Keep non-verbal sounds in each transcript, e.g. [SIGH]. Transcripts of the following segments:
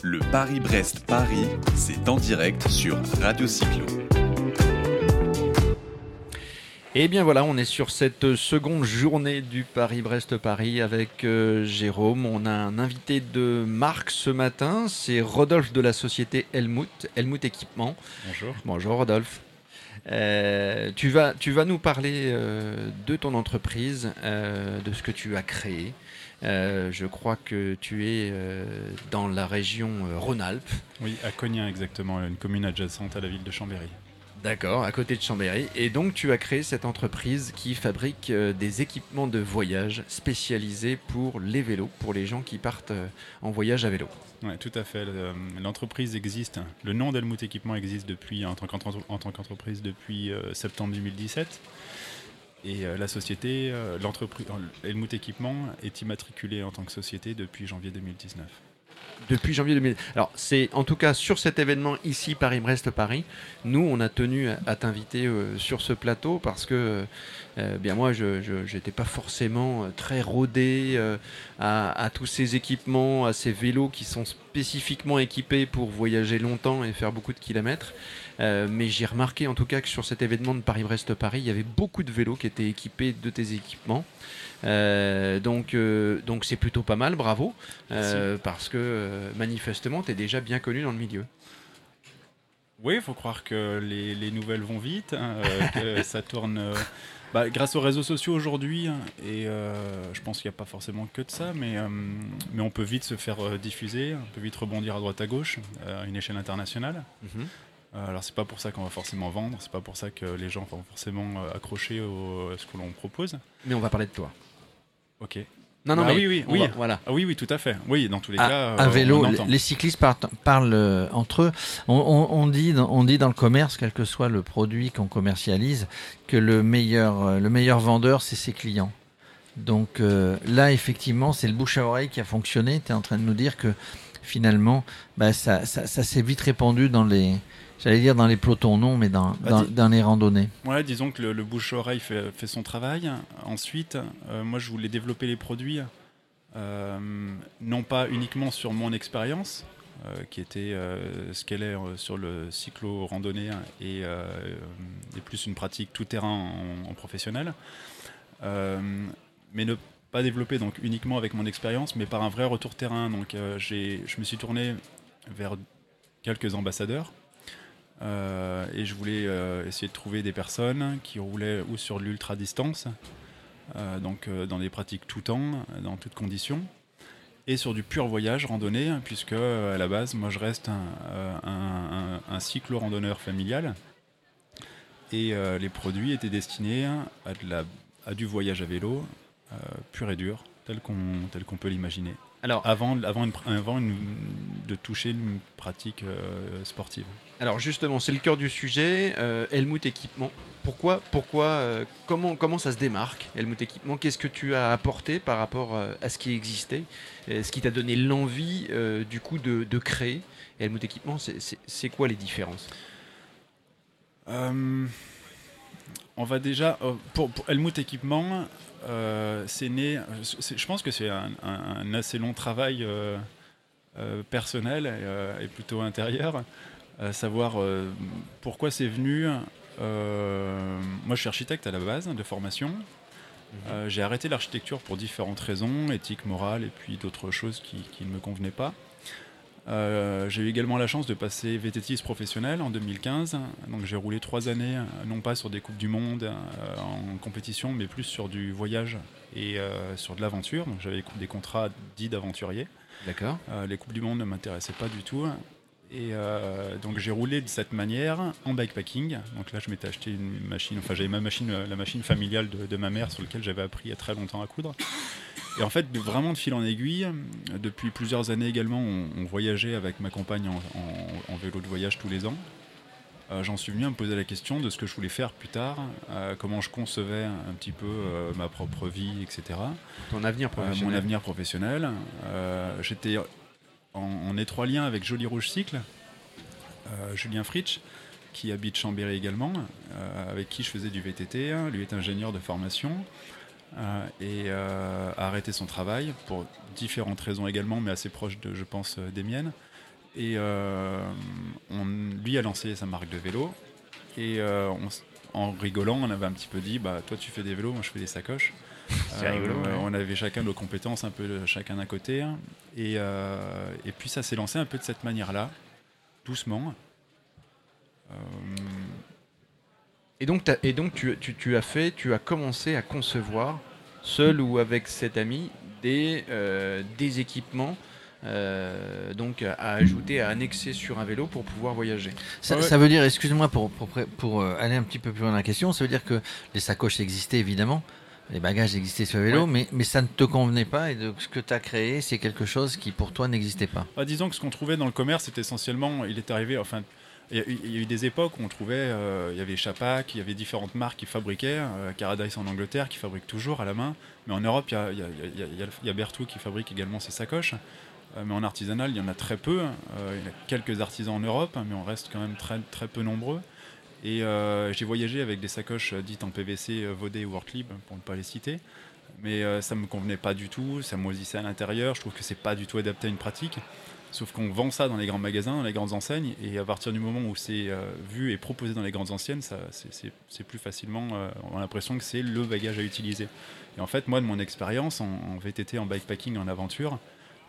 Le Paris-Brest-Paris, c'est en direct sur Radio Cyclo. Et bien voilà, on est sur cette seconde journée du Paris-Brest-Paris avec euh, Jérôme. On a un invité de marque ce matin, c'est Rodolphe de la société Helmut, Helmut Équipement. Bonjour. Bonjour Rodolphe. Euh, tu, vas, tu vas nous parler euh, de ton entreprise, de ce que tu as créé. Je crois que tu es dans la région Rhône-Alpes. Oui, à Cognin exactement, une commune adjacente à la ville de Chambéry. D'accord, à côté de Chambéry. Et donc tu as créé cette entreprise qui fabrique euh, des équipements de voyage spécialisés pour les vélos, pour les gens qui partent euh, en voyage à vélo. Oui, tout à fait. L'entreprise existe. Le nom d'Helmut Équipement existe depuis en tant qu'entreprise depuis euh, septembre 2017. Et la société, l'entreprise Helmut Équipement est immatriculée en tant que société depuis janvier 2019 depuis janvier 2000. Alors, c'est en tout cas sur cet événement ici, Paris-Brest-Paris, nous, on a tenu à t'inviter euh, sur ce plateau parce que, euh, bien moi, je n'étais pas forcément euh, très rodé à, tous ces équipements, à ces vélos qui sont spécifiquement équipés pour voyager longtemps et faire beaucoup de kilomètres. mais j'ai remarqué en tout cas que sur cet événement de Paris-Brest-Paris, il y avait beaucoup de vélos qui étaient équipés de tes équipements. Euh, donc, euh, donc c'est plutôt pas mal, bravo, euh, parce que manifestement, tu es déjà bien connu dans le milieu. Oui, il faut croire que les, nouvelles vont vite, hein, que [LAUGHS] ça tourne. Bah, grâce aux réseaux sociaux aujourd'hui, hein, et je pense qu'il n'y a pas forcément que de ça, mais, mais on peut vite se faire diffuser, on peut vite rebondir à droite à gauche à une échelle internationale. Mhm. Alors c'est pas pour ça qu'on va forcément vendre, c'est pas pour ça que les gens vont forcément accrocher à ce que l'on propose. Mais on va parler de toi. Ok. Non, non, bah mais oui, oui, voilà. Ah oui, oui, tout à fait. Oui, dans tous les cas. Un vélo, les cyclistes parlent, euh, entre eux. On, dit, on dit dans le commerce, quel que soit le produit qu'on commercialise, que le meilleur, euh, le meilleur vendeur, c'est ses clients. Donc euh, là, effectivement, c'est le bouche à oreille qui a fonctionné. Tu es en train de nous dire que finalement, bah, ça, ça s'est vite répandu dans les, J'allais dire dans les pelotons, non, mais dans, bah, dans, les randonnées. Ouais, disons que le, bouche-oreille fait, fait, son travail. Ensuite, euh, moi, je voulais développer les produits, euh, non pas uniquement sur mon expérience, euh, qui était ce qu'elle est sur le cyclo-randonnée et, plus une pratique tout-terrain en, professionnel, mais ne pas développer donc uniquement avec mon expérience, mais par un vrai retour terrain. Donc, je me suis tourné vers quelques ambassadeurs euh, et je voulais euh, essayer de trouver des personnes qui roulaient ou sur l'ultra distance, euh, donc dans des pratiques tout temps, dans toutes conditions, et sur du pur voyage randonnée, puisque à la base, moi je reste un, cyclo-randonneur familial. Et les produits étaient destinés à du voyage à vélo, pur et dur, tel qu'on peut l'imaginer. Alors, avant, avant, avant de toucher une pratique sportive. Alors justement, c'est le cœur du sujet. Euh, Helmut Équipement. Pourquoi, pourquoi, euh, comment, comment ça se démarque Helmut Équipement? Qu'est-ce que tu as apporté par rapport euh, à ce qui existait? Ce qui t'a donné l'envie du coup de, créer Helmut Équipement, c'est quoi les différences? On va déjà pour, Helmut Équipement, c'est né. Je pense que c'est un, assez long travail personnel et plutôt intérieur savoir euh, pourquoi c'est venu. Euh, moi, je suis architecte à la base de formation. Mhm. Euh, j'ai arrêté l'architecture pour différentes raisons, éthiques, morales et puis d'autres choses qui, ne me convenaient pas. J'ai eu également la chance de passer VTTiste professionnel en 2015. Donc j'ai roulé trois années, non pas sur des coupes du monde en compétition, mais plus sur du voyage et sur de l'aventure. Donc j'avais des contrats dits d'aventurier. D'accord. les coupes du monde ne m'intéressaient pas du tout. Et euh, donc j'ai roulé de cette manière en bikepacking. Donc là, je m'étais acheté une machine, enfin j'avais ma machine, euh, la machine familiale de, ma mère sur laquelle j'avais appris il y a très longtemps à coudre. Et en fait, vraiment de fil en aiguille, depuis plusieurs années également, on, voyageait avec ma compagne en, vélo de voyage tous les ans. Euh, j'en suis venu à me poser la question de ce que je voulais faire plus tard, comment je concevais un petit peu ma propre vie, etc. Ton avenir professionnel. mon avenir professionnel. J'étais en, étroit lien avec Joli Rouge Cycle, euh, Julien Fritsch, qui habite Chambéry également, euh, avec qui je faisais du VTT. Lui est ingénieur de formation euh, et a arrêté son travail pour différentes raisons également, mais assez proches, de, je pense, des miennes. Et on, lui a lancé sa marque de vélo. Et en rigolant, on avait un petit peu dit bah, Toi, tu fais des vélos, moi, je fais des sacoches. C'est rigolo, ouais. On avait chacun nos compétences, un peu de- chacun d'un côté. hein. Et, euh, et puis, ça s'est lancé un peu de cette manière-là, doucement. Euh, Et donc, et donc tu, tu- tu as fait, tu as commencé à concevoir, seul ou avec cet ami, des, euh, des équipements euh, donc à ajouter, à annexer sur un vélo pour pouvoir voyager. Ça, Ouais. ça veut dire, excuse-moi pour, pour, pour, euh, aller un petit peu plus loin dans la question, ça veut dire que les sacoches existaient évidemment, les bagages existaient sur le vélo, Ouais. mais, mais ça ne te convenait pas et donc ce que tu as créé, c'est quelque chose qui pour toi n'existait pas. Bah, disons que ce qu'on trouvait dans le commerce, c'était essentiellement, il est arrivé, enfin, il y, a eu- il y a eu des époques où on trouvait, euh, il y avait Chapac, il y avait différentes marques qui fabriquaient, euh, Caradice en Angleterre qui fabrique toujours à la main, mais en Europe, il y a, y y Berthoud qui fabrique également ses sacoches, Euh, mais en artisanal, il y en a très peu, Euh, il y a quelques artisans en Europe, hein, mais on reste quand même très, très peu nombreux. Et euh, j'ai voyagé avec des sacoches euh, dites en PVC, euh, Vodé ou Ortlieb, pour ne pas les citer. Mais ça me convenait pas du tout, ça moisissait à l'intérieur, je trouve que c'est pas du tout adapté à une pratique. Sauf qu'on vend ça dans les grands magasins, dans les grandes enseignes, et à partir du moment où c'est vu et proposé dans les grandes anciennes, c'est, plus facilement, on a l'impression que c'est le bagage à utiliser. Et en fait, moi, de mon expérience en, en VTT, en bikepacking, en aventure,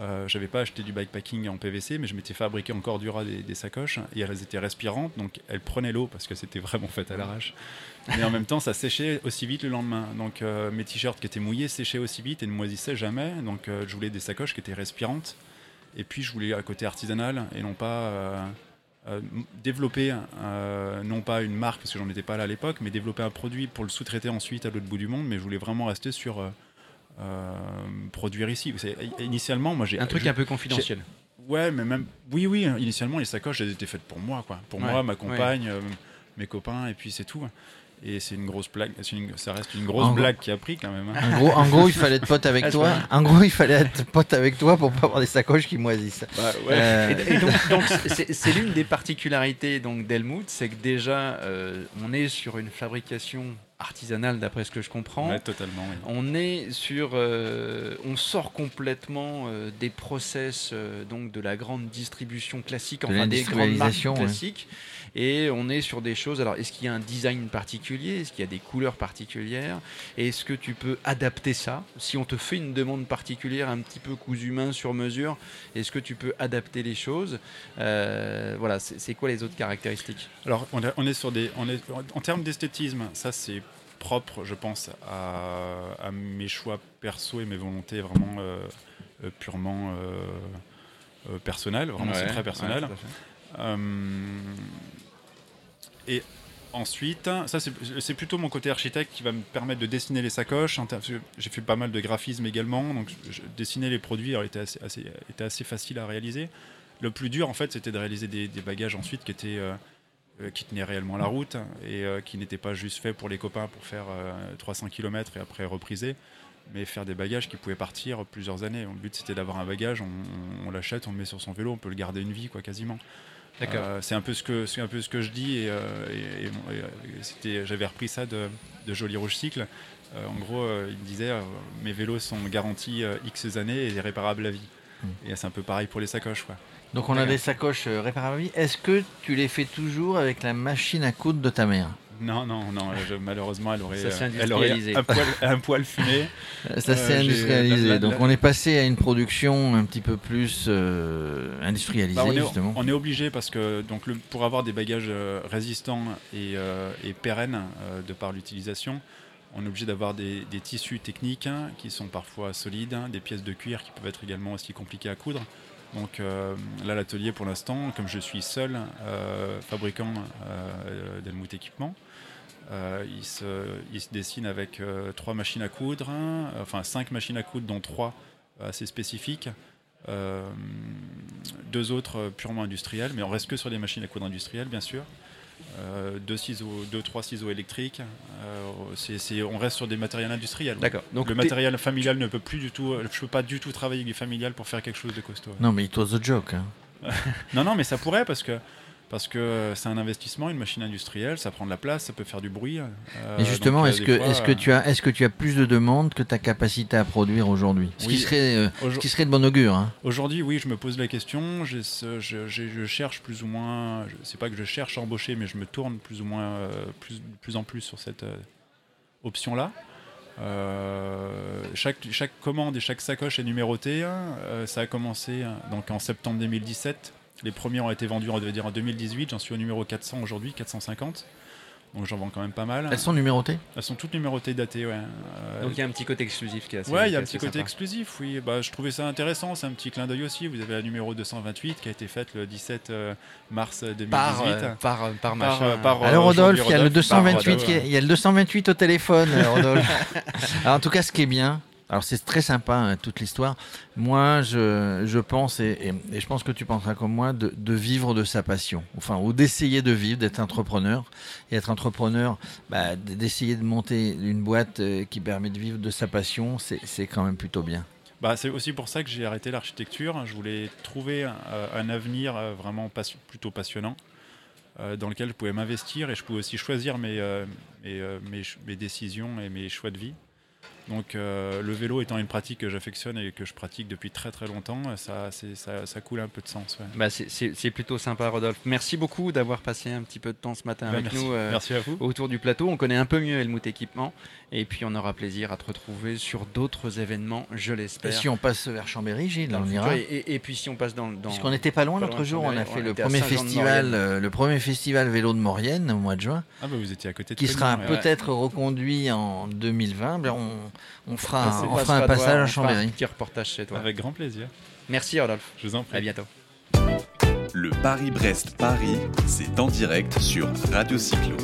euh, j'avais pas acheté du bikepacking en PVC, mais je m'étais fabriqué en Cordura des, des sacoches, et elles étaient respirantes, donc elles prenaient l'eau parce que c'était vraiment fait à l'arrache. Mais en même temps, ça séchait aussi vite le lendemain. Donc euh, mes t-shirts qui étaient mouillés séchaient aussi vite et ne moisissaient jamais. Donc euh, je voulais des sacoches qui étaient respirantes. Et puis je voulais un côté artisanal et non pas développer, non pas une marque, parce que j'en étais pas là à l'époque, mais développer un produit pour le sous-traiter ensuite à l'autre bout du monde. Mais je voulais vraiment rester sur produire ici. Vous savez, initialement, moi j'ai Un truc je- un peu confidentiel. Ouais, mais même. Oui, oui, hein, initialement, les sacoches, elles étaient faites pour moi, quoi. Pour Ouais, moi, ma ouais. compagne, euh, mes copains, et puis c'est tout. Et c'est une grosse blague. c'est une- ça reste une grosse En gros- blague qui a pris quand même. hein. En gros, en gros, il fallait être pote avec Ah, toi. En gros, il fallait être pote avec toi pour pas avoir des sacoches qui moisissent. Euh, Et, et donc, c'est c'est l'une des particularités donc d'Helmut, c'est que déjà euh, on est sur une fabrication artisanale d'après ce que je comprends. Ouais, totalement. oui. On est sur, euh, on sort complètement euh, des process euh, donc de la grande distribution classique, De enfin des grandes marques ouais. Et on est sur des choses. Alors, est-ce qu'il y a un design particulier? Est-ce qu'il y a des couleurs particulières? Est-ce que tu peux adapter ça? Si on te fait une demande particulière, un petit peu cousu main sur mesure, est-ce que tu peux adapter les choses? Euh, Voilà, c'est quoi les autres caractéristiques? Alors, on, a- on est sur des. On est, en termes d'esthétisme, ça c'est propre, je pense, à, à mes choix perso et mes volontés vraiment euh, euh, purement euh, personnelles. Vraiment, c'est très personnel. Et ensuite, ça c'est plutôt mon côté architecte qui va me permettre de dessiner les sacoches. que J'ai fait pas mal de graphisme également, donc dessiner les produits était, assez, assez- assez facile à réaliser. Le plus dur en fait c'était de réaliser des, bagages ensuite qui étaient euh, euh, qui tenaient réellement la route et euh, qui n'étaient pas juste faits pour les copains pour faire euh, 300 km et après repriser, mais faire des bagages qui pouvaient partir plusieurs années. Le but c'était d'avoir un bagage, on, on l'achète, on le met sur son vélo, on peut le garder une vie quoi quasiment. D'accord. Euh, c'est un peu ce que c'est un peu ce que je dis et, euh, et- et- et, c'était j'avais repris ça de, de Joli Rouge Cycle. Euh, en gros, il me disait mes vélos sont garantis X années et réparables à vie. Mm. Et c'est un peu pareil pour les sacoches quoi. Donc, on a des sacoches réparables. Est-ce que tu les fais toujours avec la machine à coudre de ta mère? Non non non, je- malheureusement elle aurait Ça euh, elle aurait un poil, un poil fumé. [LAUGHS] Ça Euh, s'est industrialisé. la- la- Donc, la- on est passé à une production un petit peu plus euh, industrialisée, Bah, on, est, justement. on est obligé parce que donc le, pour avoir des bagages euh, résistants et, et pérennes de par l'utilisation, on est obligé d'avoir des, des tissus techniques hein, qui sont parfois solides, hein, des pièces de cuir qui peuvent être également aussi compliquées à coudre. Donc euh, là, l'atelier pour l'instant, comme je suis seul euh, fabricant euh, d'Helmut Équipement, il, se, dessine avec trois machines à coudre, enfin cinq machines à coudre, dont trois assez spécifiques. Deux autres purement industriels, mais on reste que sur les machines à coudre industrielles, bien sûr. Euh, deux, ciseaux, deux, trois ciseaux électriques. Euh, c'est- c'est- on reste sur des matériels industriels. D'accord. Donc le matériel familial ne peut plus du tout. Je peux pas du tout travailler avec du familial pour faire quelque chose de costaud. Non, mais it was a joke. hein. [LAUGHS] Non, non, mais ça pourrait parce que parce que c'est un investissement, une machine industrielle, ça prend de la place, ça peut faire du bruit. euh, Mais justement, donc, euh, est-ce que, fois, est-ce que tu as, est-ce que tu as plus de demandes que ta capacité à produire aujourd'hui? Ce qui serait, euh, Aujourd- ce qui serait de bon augure. hein. Aujourd'hui, oui, je me pose la question. ce- je, cherche plus ou moins. je- C'est pas que je cherche à embaucher, mais je me tourne plus ou moins, euh, plus, en plus sur cette euh, option-là. Euh, chaque, chaque commande et chaque sacoche est numérotée. hein. Euh, ça a commencé hein, donc en septembre 2017. Les premiers ont été vendus on va dire, en 2018. J'en suis au numéro 400 aujourd'hui, 450. Donc j'en vends quand même pas mal. Elles sont numérotées? Elles sont toutes numérotées, datées. Ouais. Euh, Donc il y a un petit côté exclusif qui est assez Ouais, il y a un petit côté sympa. exclusif, oui. Bah, je trouvais ça intéressant, c'est un petit clin d'œil aussi. Vous avez la numéro 228 qui a été faite le 17 euh, mars 2018. Par, euh, par, par, Par, machin. euh, par, euh, Alors Rodolphe, il y a le Rodolphe, par 228, Rodolphe, qui est- il y a le 228 au téléphone, euh, Rodolphe. [LAUGHS] alors, en tout cas, ce qui est bien, alors c'est très sympa hein, toute l'histoire. Moi, je, je pense et, je pense que tu penseras comme moi de, vivre de sa passion, enfin ou d'essayer de vivre, d'être entrepreneur et être entrepreneur, bah, d'essayer de monter une boîte euh, qui permet de vivre de sa passion, c'est quand même plutôt bien. Bah, c'est aussi pour ça que j'ai arrêté l'architecture. Je voulais trouver un, un avenir euh, vraiment plutôt passionnant euh, dans lequel je pouvais m'investir et je pouvais aussi choisir mes, euh, mes, euh, mes décisions et mes choix de vie. Donc euh, le vélo étant une pratique que j'affectionne et que je pratique depuis très très longtemps, ça, ça, ça coule un peu de sens. ouais. Bah, c'est- plutôt sympa, Rodolphe. Merci beaucoup d'avoir passé un petit peu de temps ce matin Bah, avec merci, nous euh, merci à vous. autour du plateau. On connaît un peu mieux Helmut Équipement. Et puis, on aura plaisir à te retrouver sur d'autres événements, je Et l'espère. si on passe vers Chambéry, Gilles, dans on ira. Et, et- et puis, si on passe dans. dans Puisqu'on n'était pas loin l'autre jour, on a fait on le premier festival, euh, le premier festival vélo de Maurienne au mois de juin, Ah bah vous étiez à côté de qui sera ouais. peut-être reconduit en 2020. Ben, on, on fera, On un, on fera passage à on fera un Chambéry. petit reportage chez toi. Avec grand plaisir. Merci, Rodolphe. Je vous en prie. À bientôt. Le Paris-Brest-Paris, c'est en direct sur Radio Cyclo.